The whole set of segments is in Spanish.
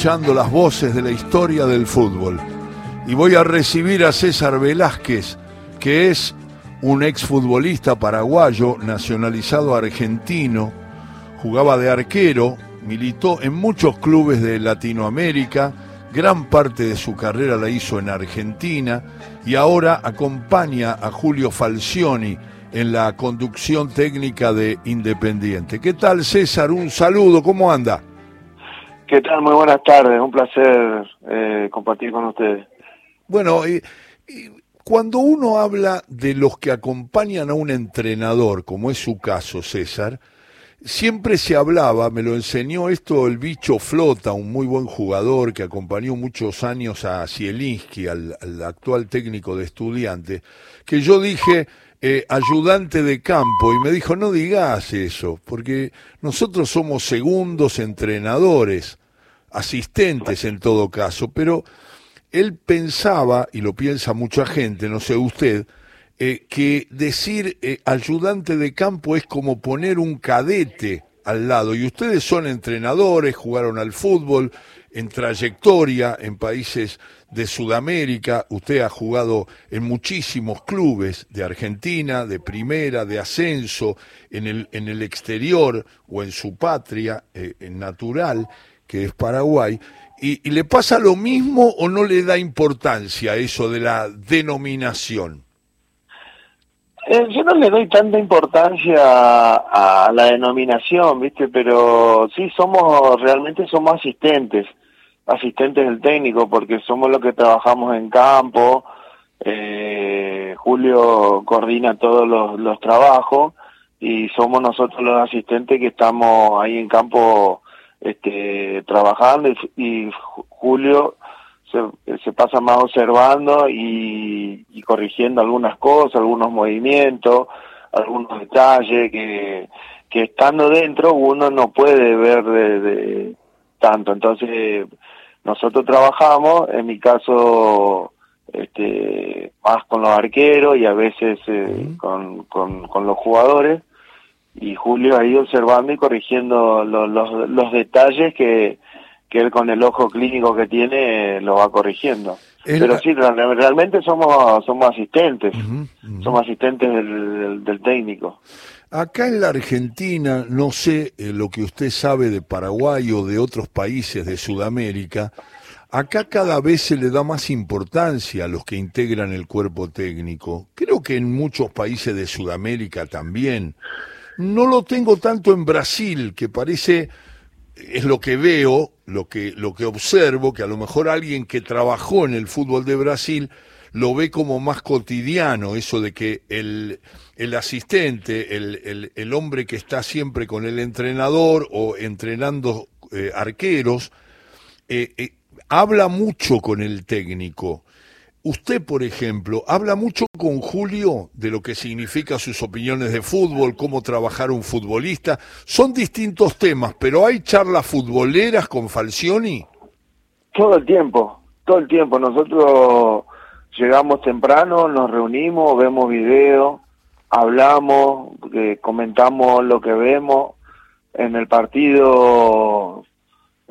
escuchando las voces de la historia del fútbol. Y voy a recibir a César Velázquez, que es un exfutbolista paraguayo nacionalizado argentino, jugaba de arquero, militó en muchos clubes de Latinoamérica, gran parte de su carrera la hizo en Argentina y ahora acompaña a Julio Falcioni en la conducción técnica de Independiente. ¿Qué tal César? Un saludo, ¿cómo anda? ¿Qué tal? Muy buenas tardes, un placer eh, compartir con ustedes. Bueno, cuando uno habla de los que acompañan a un entrenador, como es su caso, César, siempre se hablaba, me lo enseñó esto el bicho Flota, un muy buen jugador que acompañó muchos años a Zielinski, al, actual técnico de estudiantes, que yo dije, eh, ayudante de campo y me dijo, no digas eso, porque nosotros somos segundos entrenadores asistentes en todo caso, pero él pensaba, y lo piensa mucha gente, no sé usted, eh, que decir eh, ayudante de campo es como poner un cadete al lado. Y ustedes son entrenadores, jugaron al fútbol en trayectoria en países de Sudamérica. Usted ha jugado en muchísimos clubes de Argentina, de primera, de ascenso, en el, en el exterior o en su patria eh, natural que es Paraguay, y, le pasa lo mismo o no le da importancia eso de la denominación? Eh, yo no le doy tanta importancia a, la denominación, ¿viste? Pero sí somos, realmente somos asistentes, asistentes del técnico, porque somos los que trabajamos en campo, eh, Julio coordina todos los, los trabajos y somos nosotros los asistentes que estamos ahí en campo este, trabajando y, Julio se, se, pasa más observando y, corrigiendo algunas cosas, algunos movimientos, algunos detalles que, que estando dentro uno no puede ver de, tanto. Entonces nosotros trabajamos, en mi caso, este, más con los arqueros y a veces eh, con, con, con los jugadores y Julio ahí observando y corrigiendo los, los, detalles que, que él con el ojo clínico que tiene lo va corrigiendo. Pero sí, realmente somos somos asistentes, somos asistentes del, del, técnico. Acá en la Argentina, no sé eh, lo que usted sabe de Paraguay o de otros países de Sudamérica, acá cada vez se le da más importancia a los que integran el cuerpo técnico. Creo que en muchos países de Sudamérica también. No lo tengo tanto en Brasil, que parece, es lo que veo, lo que, lo que observo, que a lo mejor alguien que trabajó en el fútbol de Brasil lo ve como más cotidiano, eso de que el, el asistente, el, el, hombre que está siempre con el entrenador o entrenando eh, arqueros, eh, eh, habla mucho con el técnico. Usted, por ejemplo, habla mucho con Julio de lo que significa sus opiniones de fútbol, cómo trabajar un futbolista. Son distintos temas, pero ¿hay charlas futboleras con Falcioni? Todo el tiempo, todo el tiempo. Nosotros llegamos temprano, nos reunimos, vemos videos, hablamos, eh, comentamos lo que vemos. En el partido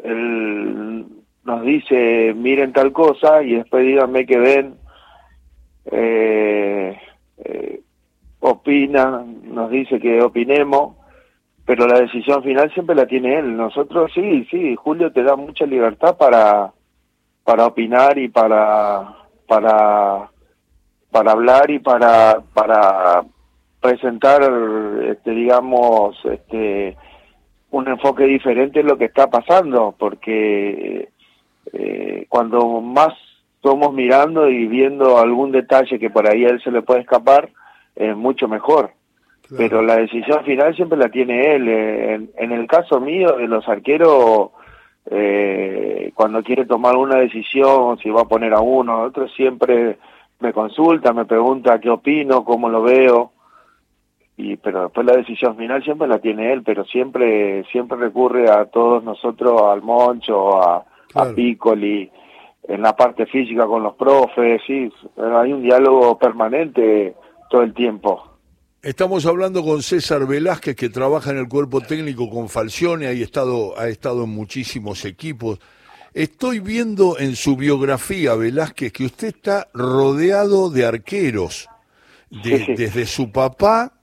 el, nos dice miren tal cosa y después díganme que ven, eh, eh, opina, nos dice que opinemos, pero la decisión final siempre la tiene él. Nosotros sí, sí, Julio te da mucha libertad para para opinar y para para para hablar y para para presentar este digamos este un enfoque diferente en lo que está pasando porque eh, cuando más estamos mirando y viendo algún detalle que por ahí a él se le puede escapar, es mucho mejor. Pero la decisión final siempre la tiene él. Eh, en, el caso mío, de los arqueros, eh, cuando quiere tomar una decisión, si va a poner a uno a otro, siempre me consulta, me pregunta qué opino, cómo lo veo. Y, pero después la decisión final siempre la tiene él, pero siempre siempre recurre a todos nosotros, al Moncho, a, a Piccoli, en la parte física con los profes, sí, hay un diálogo permanente todo el tiempo. Estamos hablando con César Velázquez, que trabaja en el cuerpo técnico con Falcione, ha estado, ha estado en muchísimos equipos. Estoy viendo en su biografía, Velázquez, que usted está rodeado de arqueros, desde su papá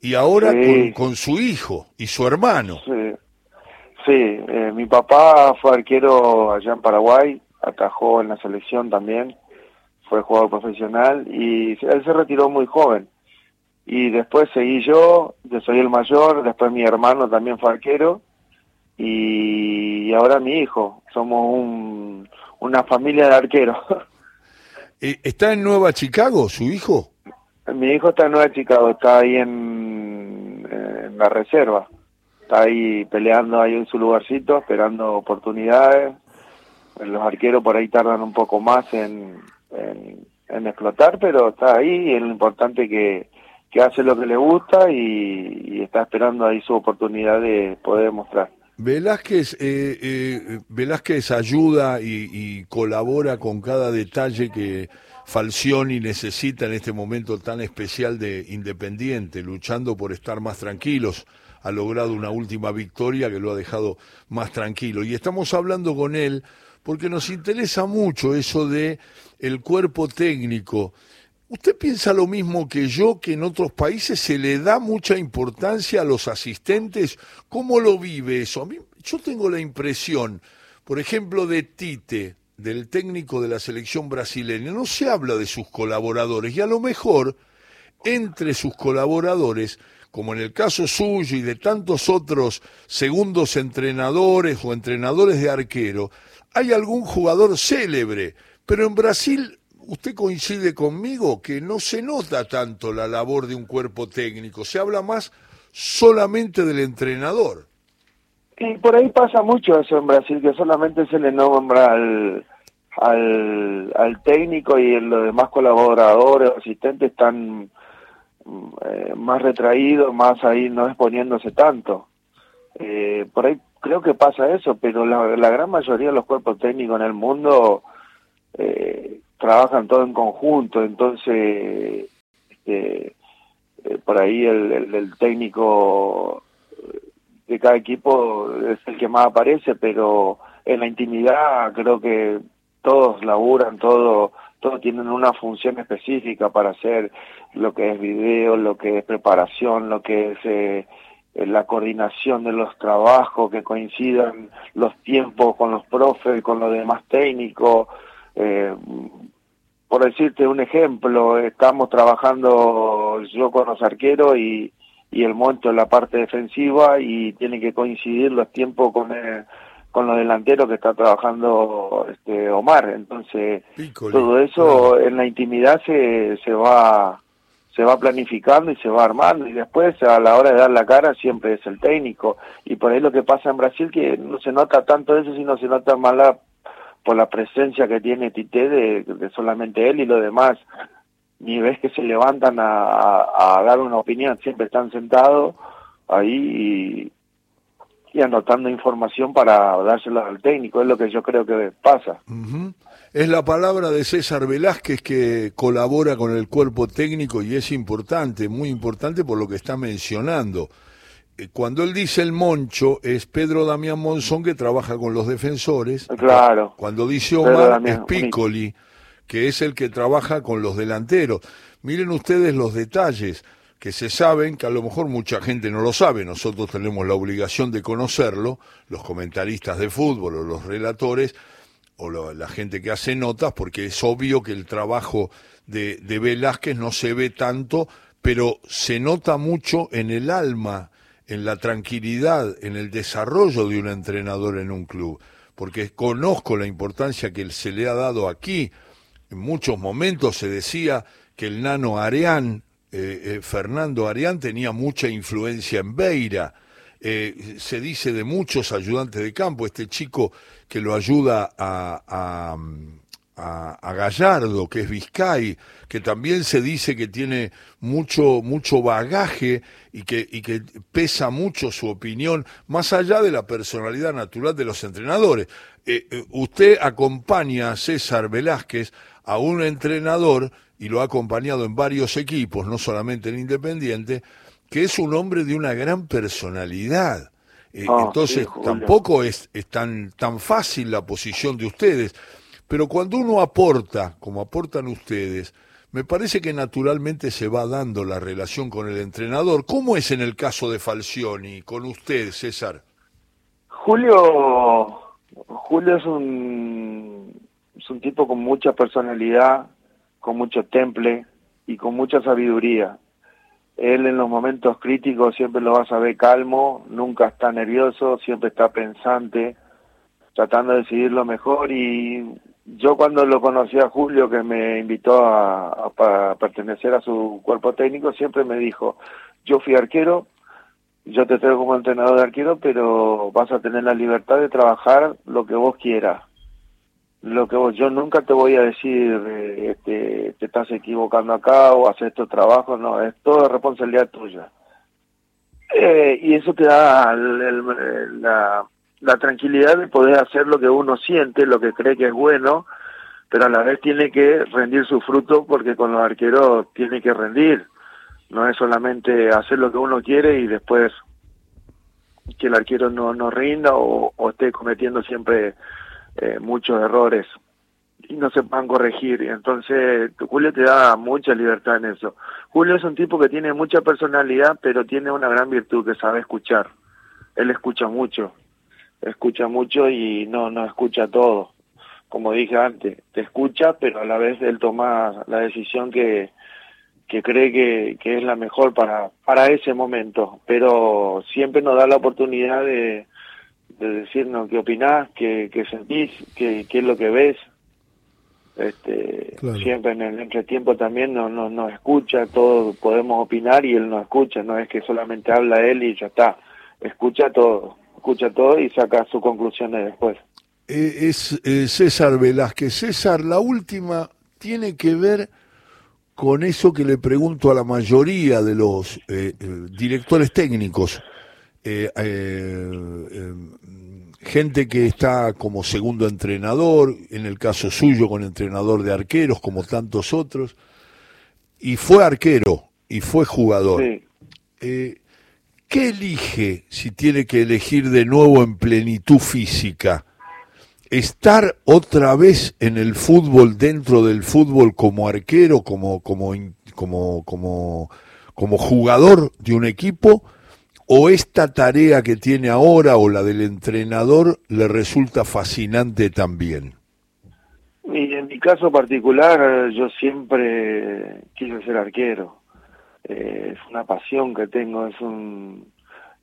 y ahora con, su hijo y su hermano. Sí, eh, mi papá fue arquero allá en Paraguay, atajó en la selección también, fue jugador profesional y él se retiró muy joven. Y después seguí yo, yo soy el mayor, después mi hermano también fue arquero y ahora mi hijo. Somos un, una familia de arqueros. Eh, ¿Está en Nueva Chicago su hijo? Mi hijo está en Nueva Chicago, está ahí en, en la reserva. Está ahí peleando ahí en su lugarcito, esperando oportunidades. Los arqueros por ahí tardan un poco más en, en, explotar, pero está ahí y es lo importante que, que hace lo que le gusta y, está esperando ahí su oportunidad de poder mostrar. Velázquez, eh, eh, Velázquez ayuda y, colabora con cada detalle que Falcioni necesita en este momento tan especial de Independiente, luchando por estar más tranquilos. Ha logrado una última victoria que lo ha dejado más tranquilo. Y estamos hablando con él porque nos interesa mucho eso de el cuerpo técnico ¿Usted piensa lo mismo que yo, que en otros países se le da mucha importancia a los asistentes? ¿Cómo lo vive eso? Yo tengo la impresión, por ejemplo, de Tite, del técnico de la selección brasileña, no se habla de sus colaboradores y a lo mejor entre sus colaboradores, como en el caso suyo y de tantos otros segundos entrenadores o entrenadores de arquero, hay algún jugador célebre, pero en Brasil usted coincide conmigo que no se nota tanto la labor de un cuerpo técnico, se habla más solamente del entrenador. Y por ahí pasa mucho eso en Brasil, que solamente se le nombra al, al, técnico y los demás colaboradores, asistentes están eh, más retraídos, más ahí no exponiéndose tanto. Eh, por ahí creo que pasa eso, pero la, la gran mayoría de los cuerpos técnicos en el mundo eh, trabajan todo en conjunto, entonces este, eh, por ahí el, técnico de cada equipo es el que más aparece, pero en la intimidad creo que todos laburan, todos todos tienen una función específica para hacer lo que es video, lo que es preparación, lo que es eh, la coordinación de los trabajos, que coincidan los tiempos con los profes, con los demás técnicos, eh, por decirte un ejemplo, estamos trabajando yo con los arqueros y, y el monto en la parte defensiva y tiene que coincidir los tiempos con con los delanteros que está trabajando este Omar. Entonces, todo eso en la intimidad se, se va se va planificando y se va armando. Y después a la hora de dar la cara siempre es el técnico. Y por ahí lo que pasa en Brasil que no se nota tanto eso sino se nota más la por la presencia que tiene Tite de, solamente él y los demás ni ves que se levantan a, dar una opinión, siempre están sentados ahí y, anotando información para dársela al técnico, es lo que yo creo que pasa. Es la palabra de César Velázquez que colabora con el cuerpo técnico y es importante, muy importante por lo que está mencionando. Eh, cuando él dice el Moncho, es Pedro Damián Monzón que trabaja con los defensores. Claro. Cuando dice Omar, es Piccoli, que es el que trabaja con los delanteros. Miren ustedes los detalles que se saben, que a lo mejor mucha gente no lo sabe, nosotros tenemos la obligación de conocerlo, los comentaristas de fútbol o los relatores, o la gente que hace notas, porque es obvio que el trabajo de, de Velázquez no se ve tanto, pero se nota mucho en el alma en la tranquilidad, en el desarrollo de un entrenador en un club, porque conozco la importancia que se le ha dado aquí. En muchos momentos se decía que el nano Areán, eh, eh, Fernando Areán, tenía mucha influencia en Beira. Eh, se dice de muchos ayudantes de campo, este chico que lo ayuda a a, Gallardo, que es Vizcay, que también se dice que tiene mucho, mucho bagaje y que, pesa mucho su opinión, más allá de la personalidad natural de los entrenadores. Usted acompaña a César Velázquez a un entrenador, y lo ha acompañado en varios equipos, no solamente en Independiente, que es un hombre de una gran personalidad Eh, ah, entonces tampoco es, es tan, tan fácil la posición de ustedes. Pero cuando uno aporta, como aportan ustedes, me parece que naturalmente se va dando la relación con el entrenador. ¿Cómo es en el caso de Falcioni, con usted, César? Julio, Julio es un, es un tipo con mucha personalidad, con mucho temple y con mucha sabiduría. Él en los momentos críticos siempre lo vas a ver calmo, nunca está nervioso, siempre está pensante, tratando de decidir lo mejor y yo cuando lo conocí a Julio, que me invitó a, pertenecer a su cuerpo técnico, siempre me dijo, yo fui arquero, yo te traigo como entrenador de arquero, pero vas a tener la libertad de trabajar lo que vos quieras. Lo que vos, yo nunca te voy a decir, eh, este, te estás equivocando acá o haces estos trabajos, no, es toda responsabilidad tuya. Eh, y eso te da la, la tranquilidad de poder hacer lo que uno siente, lo que cree que es bueno, pero a la vez tiene que rendir su fruto porque con los arqueros tiene que rendir. No es solamente hacer lo que uno quiere y después que el arquero no, no rinda o, esté cometiendo siempre eh, muchos errores y no se puedan corregir. Entonces, Julio te da mucha libertad en eso. Julio es un tipo que tiene mucha personalidad, pero tiene una gran virtud que sabe escuchar. Él escucha mucho escucha mucho y no, no escucha todo. Como dije antes, te escucha, pero a la vez él toma la decisión que, que cree que, que es la mejor para, para ese momento. Pero siempre nos da la oportunidad de, de decirnos qué opinás, qué, qué sentís, qué, qué es lo que ves. Este, Siempre en el entretiempo también nos, nos, nos escucha, todos podemos opinar y él nos escucha, no es que solamente habla él y ya está, escucha todo escucha todo y saca sus conclusiones después. Eh, es eh, César Velázquez. César, la última tiene que ver con eso que le pregunto a la mayoría de los eh, directores técnicos. Gente que está como segundo entrenador, en el caso suyo con entrenador de arqueros, como tantos otros, y fue arquero y fue jugador. Sí. ¿Qué elige si tiene que elegir de nuevo en plenitud física? ¿Estar otra vez en el fútbol, dentro del fútbol como arquero, como, como, como, como, como jugador de un equipo? ¿O esta tarea que tiene ahora o la del entrenador le resulta fascinante también? Y en mi caso particular, yo siempre quise ser arquero. Eh, es una pasión que tengo, es un...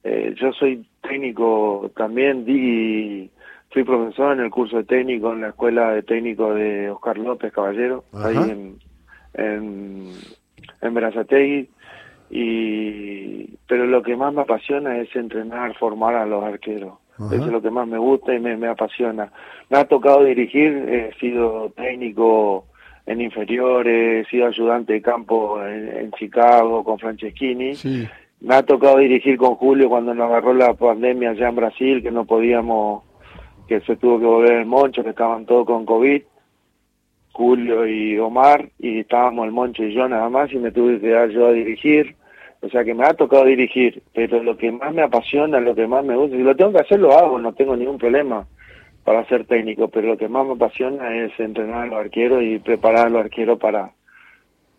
Eh, yo soy técnico también, di, fui profesor en el curso de técnico en la escuela de técnico de Oscar López Caballero, ahí en, en, en y pero lo que más me apasiona es entrenar, formar a los arqueros. Eso es lo que más me gusta y me, me apasiona. Me ha tocado dirigir, he sido técnico en inferiores, he sido ayudante de campo en, Chicago con Franceschini. Me ha tocado dirigir con Julio cuando nos agarró la pandemia allá en Brasil, que no podíamos, que se tuvo que volver el Moncho, que estaban todos con COVID. Julio y Omar, y estábamos el Moncho y yo nada más, y me tuve que dar yo a dirigir. O sea que me ha tocado dirigir, pero lo que más me apasiona, lo que más me gusta, si lo tengo que hacer, lo hago, no tengo ningún problema para ser técnico, pero lo que más me apasiona es entrenar a los arqueros y preparar a los arqueros para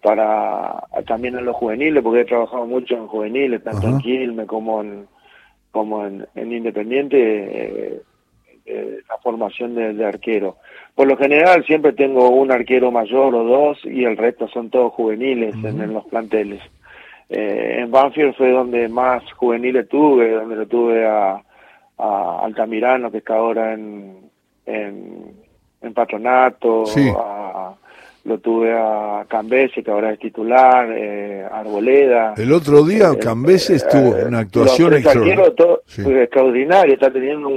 para también en los juveniles, porque he trabajado mucho en juveniles, tanto en Quilmes como en como en, Independiente, eh, eh, la formación de, arquero. Por lo general siempre tengo un arquero mayor o dos y el resto son todos juveniles en, los planteles. Eh, en Banfield fue donde más juveniles tuve, donde lo tuve a a Altamirano, que está ahora en, en, Patronato, lo tuve a Cambese, que ahora es titular, eh, Arboleda. El otro día eh, Cambese estuvo en una actuación extraordinaria, está teniendo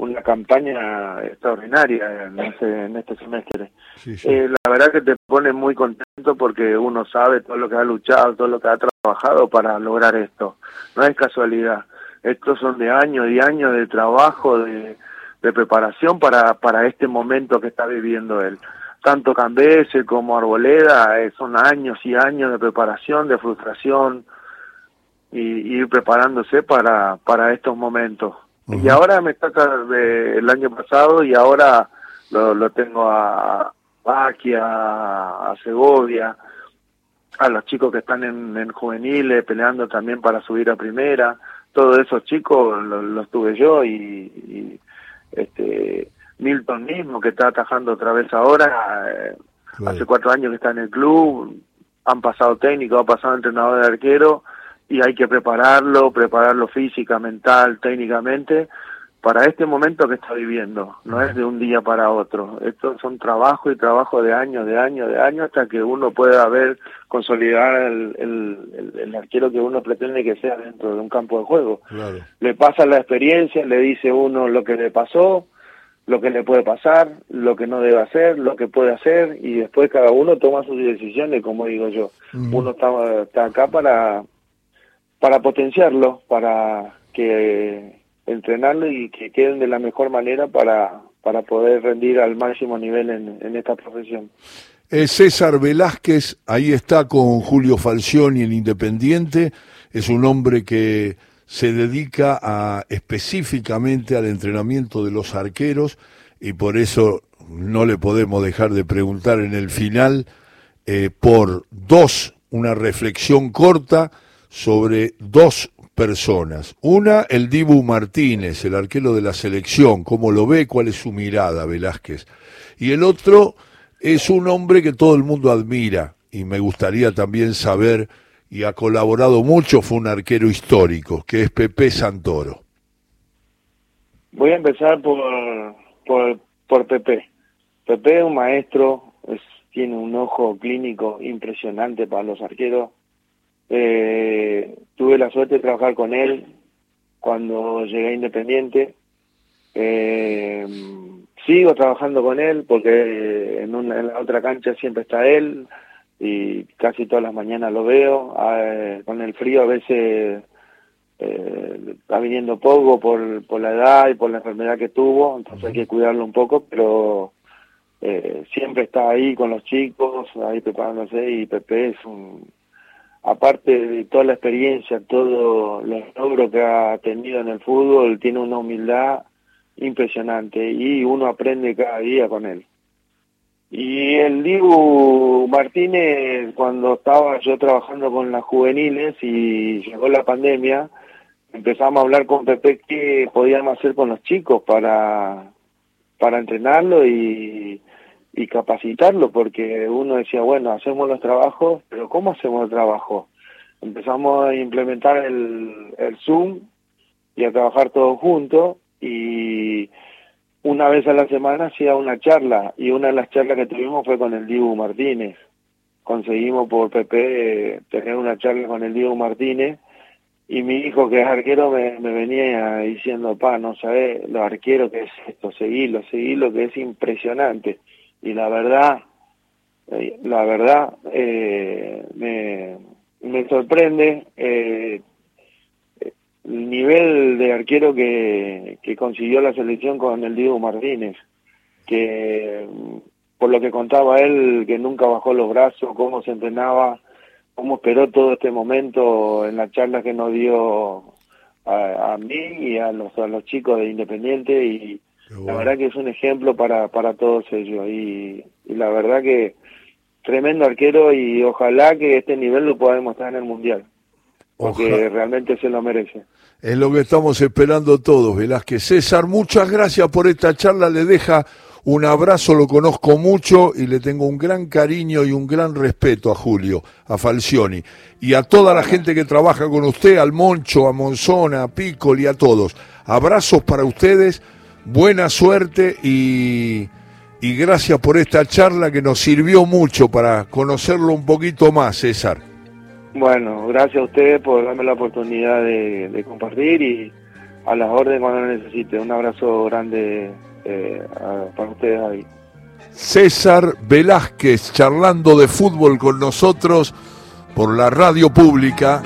una campaña extraordinaria en este, en este semestre. Eh, la verdad que te pone muy contento porque uno sabe todo lo que ha luchado, todo lo que ha trabajado para lograr esto. No es casualidad estos son de años y años de trabajo, de, preparación para, para este momento que está viviendo él. Tanto Cambese como Arboleda eh, son años y años de preparación, de frustración, y, ir preparándose para, para estos momentos. Y ahora me toca de, el año pasado y ahora lo, lo tengo a Baquia, a, Segovia, a los chicos que están en, juveniles peleando también para subir a primera. Todos esos chicos los, tuve yo y, este Milton mismo que está atajando otra vez ahora. Eh, hace cuatro años que está en el club, han pasado técnico, ha pasado entrenador de arquero y hay que prepararlo, prepararlo física, mental, técnicamente para este momento que está viviendo, no es de un día para otro. Estos son trabajo y trabajo de años, de años, de años, hasta que uno pueda ver, consolidar el, el, el, arquero que uno pretende que sea dentro de un campo de juego. Le pasa la experiencia, le dice uno lo que le pasó, lo que le puede pasar, lo que no debe hacer, lo que puede hacer, y después cada uno toma sus decisiones, como digo yo. Uno está, está acá para, para potenciarlo, para que entrenarlo y que queden de la mejor manera para, para poder rendir al máximo nivel en, en esta profesión. Eh, César Velázquez, ahí está con Julio Falcioni en Independiente, es un hombre que se dedica a, específicamente al entrenamiento de los arqueros y por eso no le podemos dejar de preguntar en el final eh, por dos, una reflexión corta sobre dos personas. Una, el Dibu Martínez, el arquero de la selección, cómo lo ve, cuál es su mirada, Velázquez. Y el otro es un hombre que todo el mundo admira y me gustaría también saber, y ha colaborado mucho, fue un arquero histórico, que es Pepe Santoro. Voy a empezar por, por, por Pepe. Pepe es un maestro, tiene un ojo clínico impresionante para los arqueros eh, tuve la suerte de trabajar con él cuando llegué Independiente. Eh, sigo trabajando con él porque en, una, en la otra cancha siempre está él y casi todas las mañanas lo veo. Ah, con el frío a veces eh, está viniendo poco por, por la edad y por la enfermedad que tuvo, entonces hay que cuidarlo un poco, pero eh, siempre está ahí con los chicos, ahí preparándose y Pepe es un aparte de toda la experiencia, todo los logros que ha tenido en el fútbol, tiene una humildad impresionante y uno aprende cada día con él. Y el Dibu Martínez, cuando estaba yo trabajando con las juveniles y llegó la pandemia, empezamos a hablar con Pepe qué podíamos hacer con los chicos para, para entrenarlo y, y capacitarlo, porque uno decía, bueno, hacemos los trabajos, pero ¿cómo hacemos el trabajo? Empezamos a implementar el, el Zoom y a trabajar todos juntos y una vez a la semana hacía una charla y una de las charlas que tuvimos fue con el Dibu Martínez. Conseguimos por PP tener una charla con el Diego Martínez y mi hijo que es arquero me, me venía diciendo, pa, no sabes lo arquero que es esto, seguilo, seguilo, que es impresionante y la verdad, eh, la verdad eh, me, me sorprende eh, el nivel de arquero que, que consiguió la selección con el Diego Martínez, que por lo que contaba él, que nunca bajó los brazos, cómo se entrenaba, cómo esperó todo este momento en la charla que nos dio a, a mí y a los, a los chicos de Independiente y, la verdad que es un ejemplo para, para todos ellos y, la verdad que tremendo arquero y ojalá que este nivel lo pueda demostrar en el Mundial, porque realmente se lo merece. Es lo que estamos esperando todos, Velázquez. César, muchas gracias por esta charla, le deja un abrazo, lo conozco mucho y le tengo un gran cariño y un gran respeto a Julio, a Falcioni y a toda la gente que trabaja con usted, al Moncho, a Monzona, a Piccoli, a todos. Abrazos para ustedes buena suerte y, y gracias por esta charla que nos sirvió mucho para conocerlo un poquito más, César. Bueno, gracias a ustedes por darme la oportunidad de, compartir y a las órdenes cuando necesite. Un abrazo grande eh, para ustedes ahí. César Velázquez charlando de fútbol con nosotros por la radio pública.